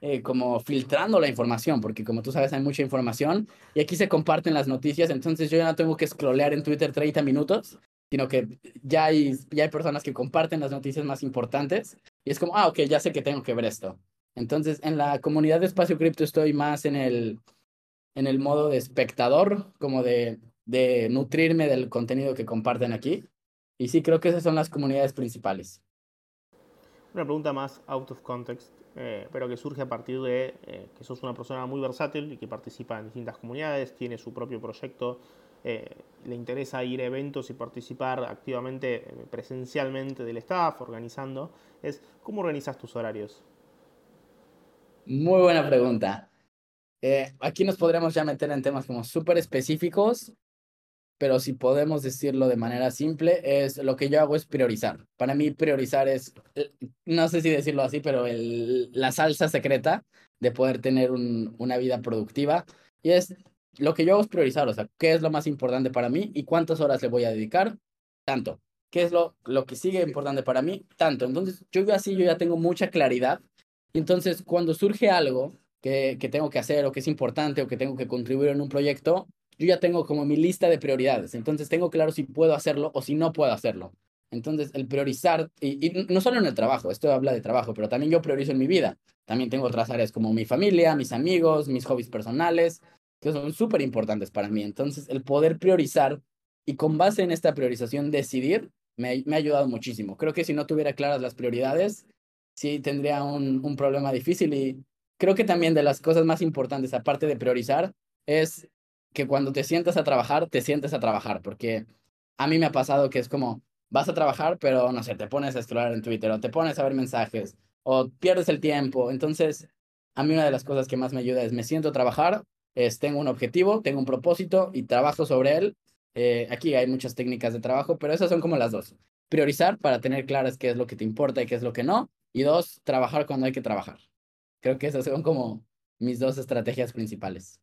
eh, como filtrando la información, porque como tú sabes hay mucha información y aquí se comparten las noticias, entonces yo ya no tengo que scrollear en Twitter 30 minutos, sino que ya hay, ya hay personas que comparten las noticias más importantes y es como, ah, ok, ya sé que tengo que ver esto. Entonces en la comunidad de Espacio Cripto estoy más en el, en el modo de espectador, como de, de nutrirme del contenido que comparten aquí. Y sí, creo que esas son las comunidades principales. Una pregunta más out of context. Eh, pero que surge a partir de eh, que sos una persona muy versátil y que participa en distintas comunidades, tiene su propio proyecto, eh, le interesa ir a eventos y participar activamente, presencialmente del staff, organizando, es ¿cómo organizas tus horarios? Muy buena pregunta. Aquí nos podríamos ya meter en temas como súper específicos, pero si podemos decirlo de manera simple, es lo que yo hago es priorizar. Para mí priorizar es, eh, no sé si decirlo así, pero el, la salsa secreta de poder tener un, una vida productiva. Y es lo que yo hago es priorizar, o sea, qué es lo más importante para mí y cuántas horas le voy a dedicar, tanto. ¿Qué es lo, lo que sigue importante para mí? Tanto. Entonces, yo así, yo ya tengo mucha claridad. Y entonces, cuando surge algo que, tengo que hacer o que es importante o que tengo que contribuir en un proyecto, yo ya tengo como mi lista de prioridades, entonces tengo claro si puedo hacerlo o si no puedo hacerlo. Entonces, el priorizar, y, no solo en el trabajo, esto habla de trabajo, pero también yo priorizo en mi vida. También tengo otras áreas como mi familia, mis amigos, mis hobbies personales, que son súper importantes para mí. Entonces, el poder priorizar y con base en esta priorización decidir, me, me ha ayudado muchísimo. Creo que si no tuviera claras las prioridades, sí tendría un, un problema difícil y creo que también de las cosas más importantes, aparte de priorizar, es que cuando te sientas a trabajar, te sientes a trabajar, porque a mí me ha pasado que es como, vas a trabajar, pero no sé, te pones a explorar en Twitter o te pones a ver mensajes o pierdes el tiempo. Entonces, a mí una de las cosas que más me ayuda es me siento a trabajar, es, tengo un objetivo, tengo un propósito y trabajo sobre él. Eh, aquí hay muchas técnicas de trabajo, pero esas son como las dos. Priorizar para tener claras qué es lo que te importa y qué es lo que no. Y dos, trabajar cuando hay que trabajar. Creo que esas son como mis dos estrategias principales.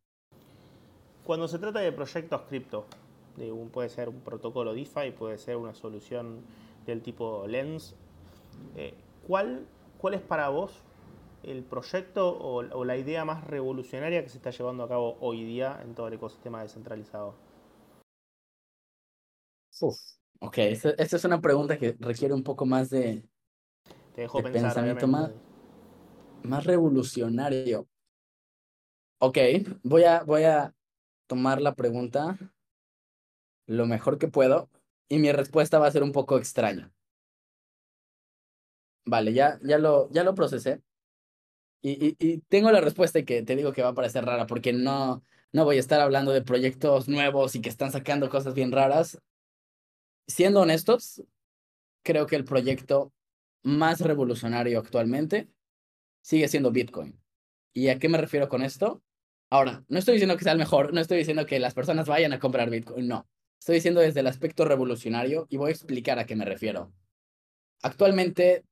Cuando se trata de proyectos cripto, puede ser un protocolo DeFi, puede ser una solución del tipo Lens, eh, ¿cuál, ¿cuál es para vos el proyecto o, la idea más revolucionaria que se está llevando a cabo hoy día en todo el ecosistema descentralizado? Uf, ok, esta, es una pregunta que requiere un poco más de, Te dejo pensar, pensamiento más, más revolucionario. Ok, voy a, voy a tomar la pregunta lo mejor que puedo y mi respuesta va a ser un poco extraña. Vale, ya, ya, lo, ya lo procesé. Y, y, tengo la respuesta y que te digo que va a parecer rara porque no, no voy a estar hablando de proyectos nuevos y que están sacando cosas bien raras. Siendo honestos, creo que el proyecto más revolucionario actualmente sigue siendo Bitcoin. ¿Y a qué me refiero con esto? Ahora, no estoy diciendo que sea el mejor, no estoy diciendo que las personas vayan a comprar Bitcoin, no. Estoy diciendo desde el aspecto revolucionario y voy a explicar a qué me refiero. Actualmente,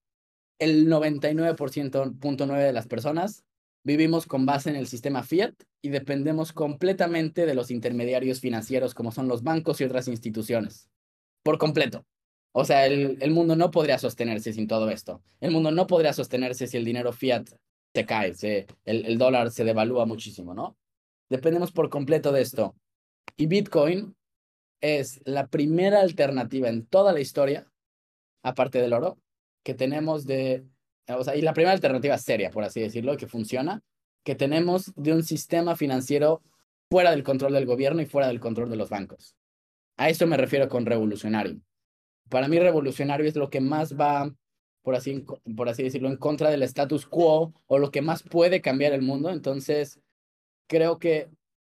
el 99.9 de las personas vivimos con base en el sistema fiat y dependemos completamente de los intermediarios financieros como son los bancos y otras instituciones. Por completo. O sea, el, el, mundo no podría sostenerse sin todo esto. El mundo no podría sostenerse si el dinero fiat se cae, se, el, el dólar se devalúa muchísimo, ¿no? Dependemos por completo de esto. Y Bitcoin es la primera alternativa en toda la historia, aparte del oro, que tenemos de, o sea, y la primera alternativa seria, por así decirlo, que funciona, que tenemos de un sistema financiero fuera del control del gobierno y fuera del control de los bancos. A eso me refiero con revolucionario. Para mí revolucionario es lo que más va, por así, por así decirlo, en contra del status quo o lo que más puede cambiar el mundo. Entonces, creo que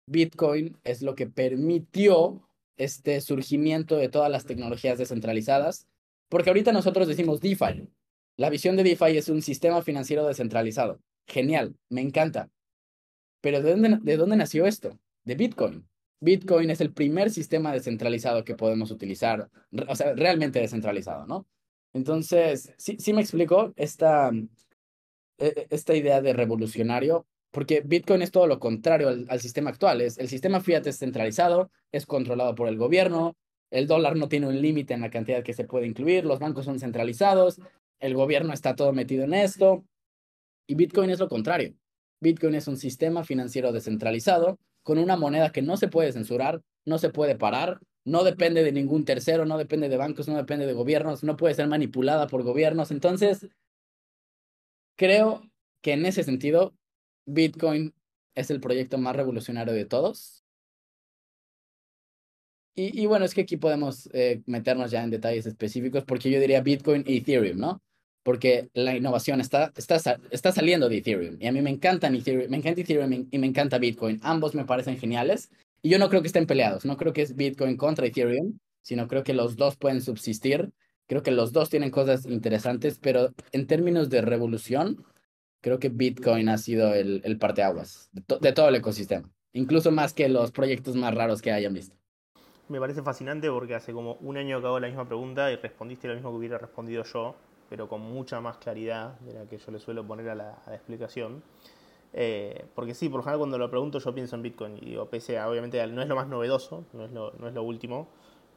Bitcoin es lo que permitió este surgimiento de todas las tecnologías descentralizadas, porque ahorita nosotros decimos DeFi. La visión de DeFi es un sistema financiero descentralizado. Genial, me encanta. Pero ¿de dónde, ¿de dónde nació esto? De Bitcoin. Bitcoin es el primer sistema descentralizado que podemos utilizar, o sea, realmente descentralizado, ¿no? Entonces, sí, sí me explico esta, e, e, esta idea de revolucionario porque Bitcoin es todo lo contrario al, sistema actual. Es, el sistema fiat es centralizado, es controlado por el gobierno, el dólar no tiene un límite en la cantidad que se puede incluir, los bancos son centralizados, el gobierno está todo metido en esto. Y Bitcoin es lo contrario. Bitcoin es un sistema financiero descentralizado con una moneda que no se puede censurar, no se puede parar, no depende de ningún tercero, no depende de bancos, no depende de gobiernos, no puede ser manipulada por gobiernos. Entonces, creo que en ese sentido Bitcoin es el proyecto más revolucionario de todos. Y, bueno, es que aquí podemos eh, meternos ya en detalles específicos porque yo diría Bitcoin y Ethereum, ¿no? Porque la innovación está, está, está saliendo de Ethereum. Y a mí me encantan Ethereum, me encanta Ethereum y me encanta Bitcoin. Ambos me parecen geniales. Y yo no creo que estén peleados. No creo que es Bitcoin contra Ethereum, sino creo que los dos pueden subsistir. Creo que los dos tienen cosas interesantes, pero en términos de revolución, creo que Bitcoin ha sido el, el parteaguas de, de todo el ecosistema, incluso más que los proyectos más raros que hayan visto. Me parece fascinante porque hace como un año hago la misma pregunta y respondiste lo mismo que hubiera respondido yo, pero con mucha más claridad de la que yo le suelo poner a la, explicación. Eh, porque sí, por lo general cuando lo pregunto yo pienso en Bitcoin y digo, obviamente no es lo más novedoso, no es lo, no es lo último,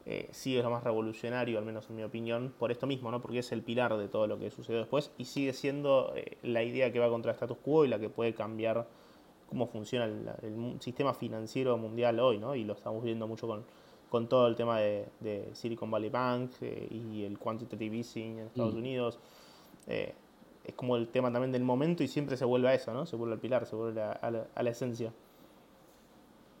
eh, sí es lo más revolucionario, al menos en mi opinión, por esto mismo, ¿no? porque es el pilar de todo lo que sucedió después y sigue siendo eh, la idea que va contra el status quo y la que puede cambiar cómo funciona el, sistema financiero mundial hoy, ¿no? y lo estamos viendo mucho con, con todo el tema de, de Silicon Valley Bank eh, y el quantitative easing en Estados mm. Unidos. Eh, es como el tema también del momento y siempre se vuelve a eso, ¿no? Se vuelve al pilar, se vuelve a, a, la, a la esencia.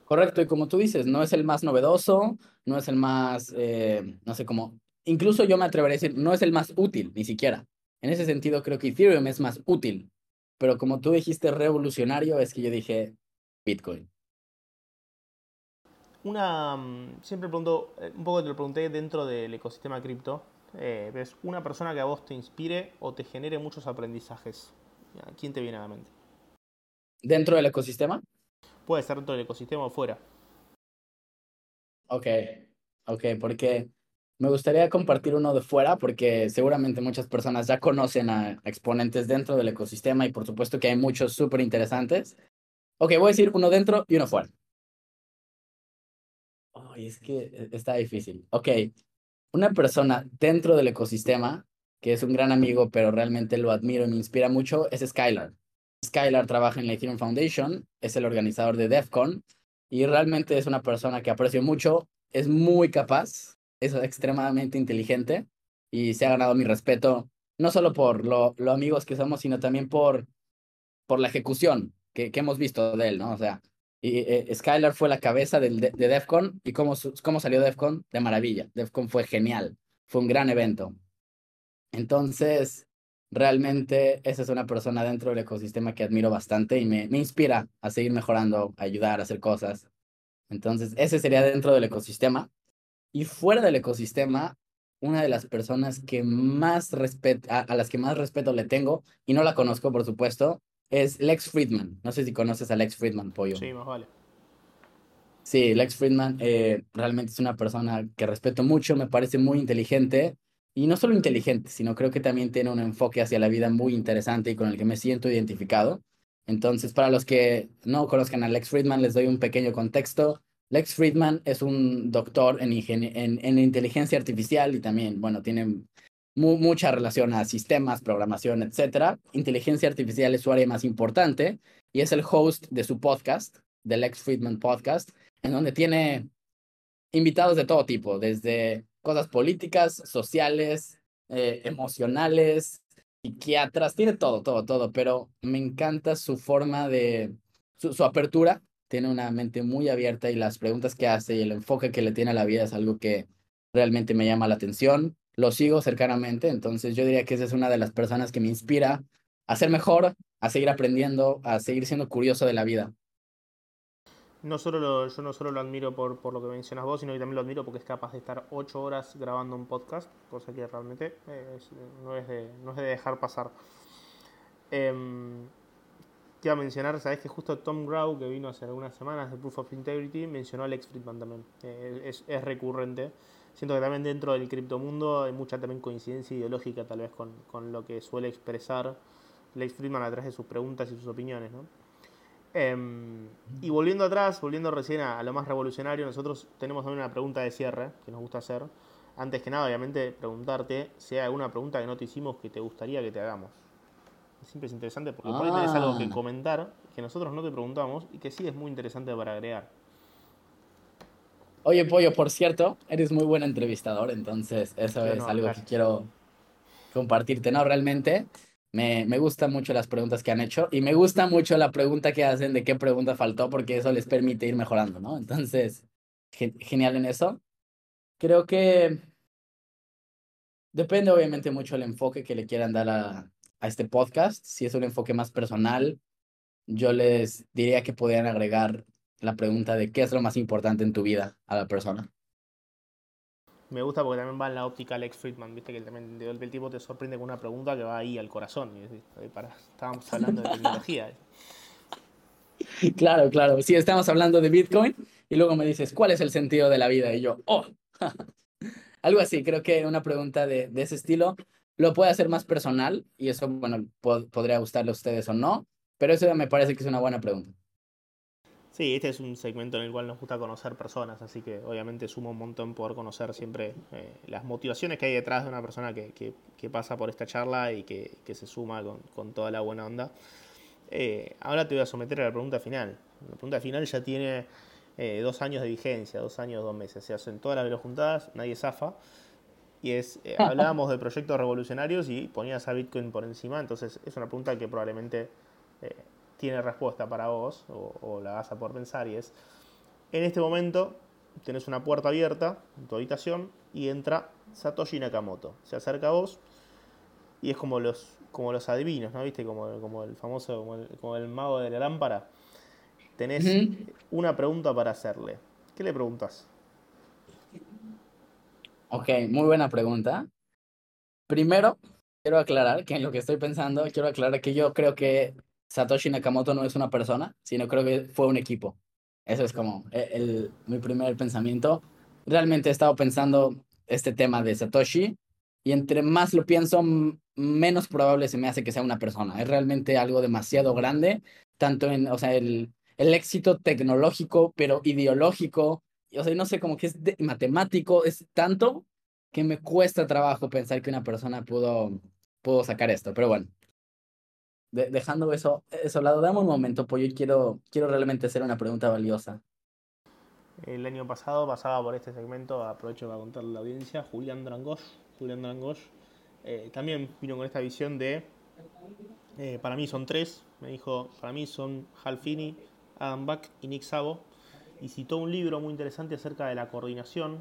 Correcto, y como tú dices, no es el más novedoso, no es el más, eh, no sé cómo, incluso yo me atrevería a decir, no es el más útil, ni siquiera. En ese sentido, creo que Ethereum es más útil, pero como tú dijiste revolucionario, es que yo dije Bitcoin. Una, mm, siempre pregunto, eh, un poco te lo pregunté dentro del ecosistema cripto, eh, ¿ves una persona que a vos te inspire o te genere muchos aprendizajes? ¿Quién te viene a la mente? ¿Dentro del ecosistema? puede estar dentro del ecosistema o fuera. Ok, ok, porque me gustaría compartir uno de fuera porque seguramente muchas personas ya conocen a exponentes dentro del ecosistema y por supuesto que hay muchos súper interesantes. Ok, voy a decir uno dentro y uno fuera. Es que e, está difícil. Ok, una persona dentro del ecosistema que es un gran amigo, pero realmente lo admiro y me inspira mucho, es Skylar. Skylar trabaja en la Ethereum Foundation, es el organizador de DEFCON y realmente es una persona que aprecio mucho, es muy capaz, es extremadamente inteligente y se ha ganado mi respeto, no solo por lo, lo amigos que somos, sino también por, por la ejecución que, que hemos visto de él, ¿no? O sea, y, eh, Skylar fue la cabeza del, de, de DEFCON y cómo, cómo salió DEFCON de maravilla. DEFCON fue genial, fue un gran evento. Entonces, realmente esa es una persona dentro del ecosistema que admiro bastante y me, me inspira a seguir mejorando, a ayudar, a hacer cosas. Entonces, ese sería dentro del ecosistema. Y fuera del ecosistema, una de las personas que más respeto, a, a, las que más respeto le tengo, y no la conozco, por supuesto, es Lex Friedman. No sé si conoces a Lex Friedman, Pollo. Sí, más vale. Sí, Lex Friedman eh, realmente es una persona que respeto mucho, me parece muy inteligente. Y no solo inteligente, sino creo que también tiene un enfoque hacia la vida muy interesante y con el que me siento identificado. Entonces, para los que no conozcan a Lex Friedman, les doy un pequeño contexto. Lex Friedman es un doctor en, en, en inteligencia artificial y también, bueno, tiene mucha relación a sistemas, programación, etc. Inteligencia artificial es su área más importante y es el host de su podcast, del Lex Friedman Podcast, en donde tiene invitados de todo tipo, desde cosas políticas, sociales, eh, emocionales, psiquiatras, tiene todo, todo, todo, pero me encanta su forma de, su apertura, tiene una mente muy abierta y las preguntas que hace y el enfoque que le tiene a la vida es algo que realmente me llama la atención lo sigo cercanamente, entonces yo diría que esa es una de las personas que me inspira a ser mejor, a seguir aprendiendo, a seguir siendo curioso de la vida. No solo yo no solo lo admiro por, por lo que mencionas vos, sino que también lo admiro porque es capaz de estar ocho horas grabando un podcast, cosa que realmente no, es de, no es de dejar pasar. Eh, te iba a mencionar, sabes que justo Tom Grau, que vino hace algunas semanas de Proof of Integrity, mencionó a Alex Friedman también. Eh, es, es recurrente siento que también dentro del criptomundo hay mucha también coincidencia ideológica tal vez con, con, lo que suele expresar Lex Friedman a través de sus preguntas y sus opiniones. ¿no? Em, y volviendo atrás, volviendo recién a, lo más revolucionario, nosotros tenemos también una pregunta de cierre que nos gusta hacer. Antes que nada, obviamente, preguntarte si hay alguna pregunta que no te hicimos que te gustaría que te hagamos. Siempre es interesante porque por ahí tenés algo que ah. comentar que nosotros no te preguntamos y que sí es muy interesante para agregar. Oye, Pollo, por cierto, eres muy buen entrevistador, entonces eso es algo que quiero compartirte. No, realmente me, me gustan mucho las preguntas que han hecho y me gusta mucho la pregunta que hacen de qué pregunta faltó porque eso les permite ir mejorando, ¿no? Entonces, genial en eso. Creo que depende obviamente mucho el enfoque que le quieran dar a, a este podcast. Si es un enfoque más personal, yo les diría que podrían agregar la pregunta de qué es lo más importante en tu vida a la persona. Me gusta porque también va en la óptica Alex Friedman, viste que también el tipo te sorprende con una pregunta que va ahí al corazón. Y para, estábamos hablando de tecnología. Claro, claro. Sí, estamos hablando de Bitcoin y luego me dices, ¿cuál es el sentido de la vida? Y yo, oh, algo así. Creo que una pregunta de, de ese estilo lo puede hacer más personal y eso, bueno, podría gustarle a ustedes o no, pero eso me parece que es una buena pregunta. Sí, este es un segmento en el cual nos gusta conocer personas, así que obviamente suma un montón poder conocer siempre eh, las motivaciones que hay detrás de una persona que, que, pasa por esta charla y que, que se suma con, con, toda la buena onda. Eh, ahora te voy a someter a la pregunta final. La pregunta final ya tiene eh, dos años de vigencia, dos años, dos meses. Se hacen todas las videojuntadas, nadie zafa. Y es, hablábamos de proyectos revolucionarios y ponías a Bitcoin por encima, entonces es una pregunta que probablemente tiene respuesta para vos, o, la vas a por pensar, y es, en este momento tenés una puerta abierta en tu habitación y entra Satoshi Nakamoto. Se acerca a vos y es como los, como los adivinos, ¿no? ¿Viste? Como, como el famoso, como el, mago de la lámpara. Tenés una pregunta para hacerle. ¿Qué le preguntas? Ok, muy buena pregunta. Primero, quiero aclarar que en lo que estoy pensando, quiero aclarar que yo creo que Satoshi Nakamoto no es una persona, sino creo que fue un equipo. Eso es como e, el, mi primer pensamiento. Realmente he estado pensando este tema de Satoshi y entre más lo pienso, menos probable se me hace que sea una persona. Es realmente algo demasiado grande, tanto en, o sea, el, el éxito tecnológico, pero ideológico, o sea, no sé, como que es matemático, es tanto que me cuesta trabajo pensar que una persona pudo, pudo sacar esto, pero bueno dejando eso, eso lado, dame un momento, pues yo quiero, quiero realmente hacer una pregunta valiosa. El año pasado pasaba por este segmento, aprovecho para contarle a la audiencia, Julián Drangos. Julián Drangos eh, también vino con esta visión de, eh, para mí son tres, me dijo, para mí son Hal Finney, Adam Back y Nick Savo, y citó un libro muy interesante acerca de la coordinación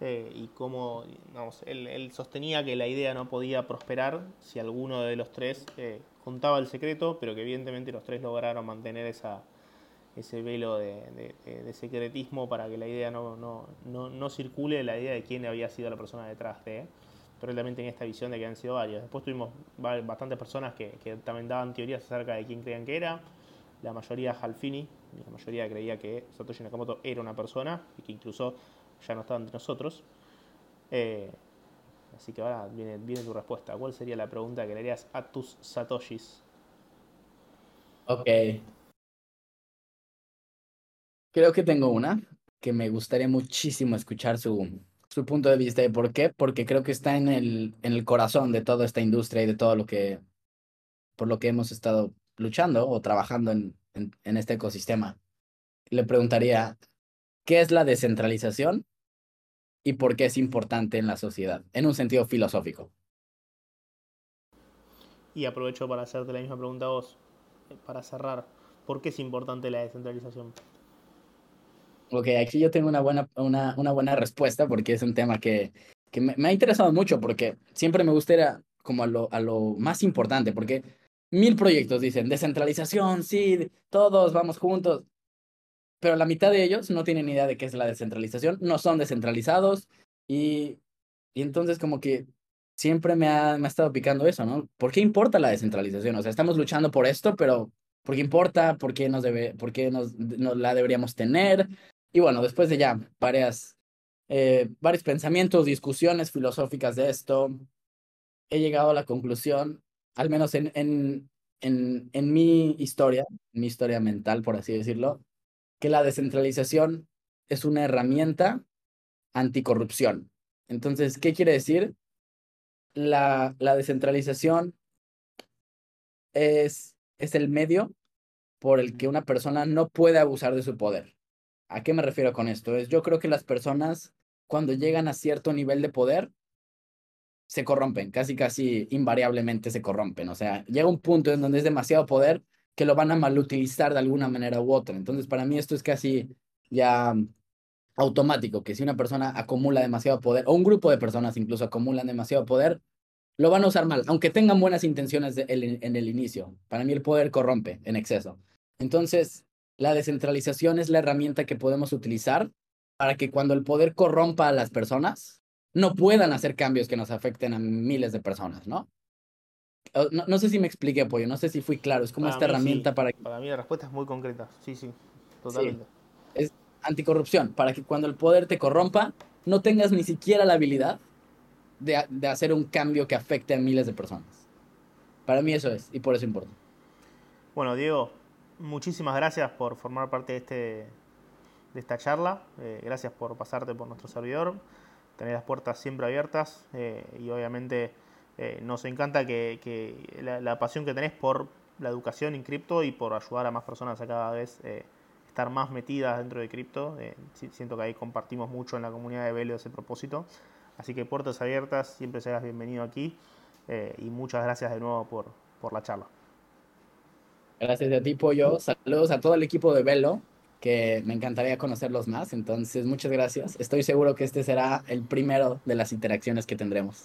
eh, y cómo vamos, él, sostenía que la idea no podía prosperar si alguno de los tres eh, contaba el secreto, pero que evidentemente los tres lograron mantener ese velo de, secretismo para que la idea no, circule, la idea de quién había sido la persona detrás de. pero él también tenía esta visión de que han sido varios. Después tuvimos bastantes personas que, que también daban teorías acerca de quién creían que era. La mayoría Halfini, la mayoría creía que Satoshi Nakamoto era una persona y que incluso ya no estaba entre nosotros. Eh, así que ahora viene, viene tu respuesta. ¿Cuál sería la pregunta que le harías a tus Satoshis? Ok. Creo que tengo una que me gustaría muchísimo escuchar su, su punto de vista. ¿Y por qué? Porque creo que está en el, en el corazón de toda esta industria y de todo lo que, por lo que hemos estado luchando o trabajando en, en, este ecosistema. Le preguntaría, ¿qué es la descentralización y por qué es importante en la sociedad, en un sentido filosófico? Y aprovecho para hacerte la misma pregunta a vos, eh, para cerrar. ¿Por qué es importante la descentralización? Ok, aquí yo tengo una buena, una, una buena respuesta porque es un tema que, que me, ha interesado mucho porque siempre me gustaría como a lo, a lo más importante porque mil proyectos dicen descentralización, sí, todos vamos juntos, pero la mitad de ellos no tienen idea de qué es la descentralización, no son descentralizados y, y entonces como que siempre me ha, me ha estado picando eso, ¿no? ¿Por qué importa la descentralización? O sea, estamos luchando por esto, pero ¿por qué importa? ¿Por qué, nos debe, por qué nos, la deberíamos tener? Y bueno, después de ya varias, eh, varios pensamientos, discusiones filosóficas de esto, he llegado a la conclusión, al menos en, en, en, en mi historia, mi historia mental, por así decirlo, que la descentralización es una herramienta anticorrupción. Entonces, ¿qué quiere decir? La, la descentralización es, es el medio por el que una persona no puede abusar de su poder. ¿A qué me refiero con esto? Es yo creo que las personas cuando llegan a cierto nivel de poder se corrompen, casi casi invariablemente se corrompen. O sea, llega un punto en donde es demasiado poder que lo van a malutilizar de alguna manera u otra. Entonces, para mí esto es casi ya automático, que si una persona acumula demasiado poder, o un grupo de personas incluso acumulan demasiado poder, lo van a usar mal, aunque tengan buenas intenciones en el inicio. Para mí el poder corrompe en exceso. Entonces, la descentralización es la herramienta que podemos utilizar para que cuando el poder corrompa a las personas, no puedan hacer cambios que nos afecten a miles de personas, ¿no? No, sé si me expliqué, Pollo, no sé si fui claro, es como esta herramienta para... Para mí la respuesta es muy concreta, sí, sí, totalmente. Es anticorrupción, para que cuando el poder te corrompa, no tengas ni siquiera la habilidad de, de hacer un cambio que afecte a miles de personas. Para mí eso es, y por eso importa. Bueno, Diego, muchísimas gracias por formar parte de, este, de esta charla. Eh, gracias por pasarte por nuestro servidor. Tener las puertas siempre abiertas eh, y obviamente eh, nos encanta que, la, pasión que tenés por la educación en cripto y por ayudar a más personas a cada vez estar más metidas dentro de cripto. siento que ahí compartimos mucho en la comunidad de Velo ese propósito. Así que puertas abiertas, siempre seas bienvenido aquí y muchas gracias de nuevo por, por la charla. Gracias a ti, Pollo. Saludos a todo el equipo de Velo, que me encantaría conocerlos más. Entonces, muchas gracias. Estoy seguro que este será el primero de las interacciones que tendremos.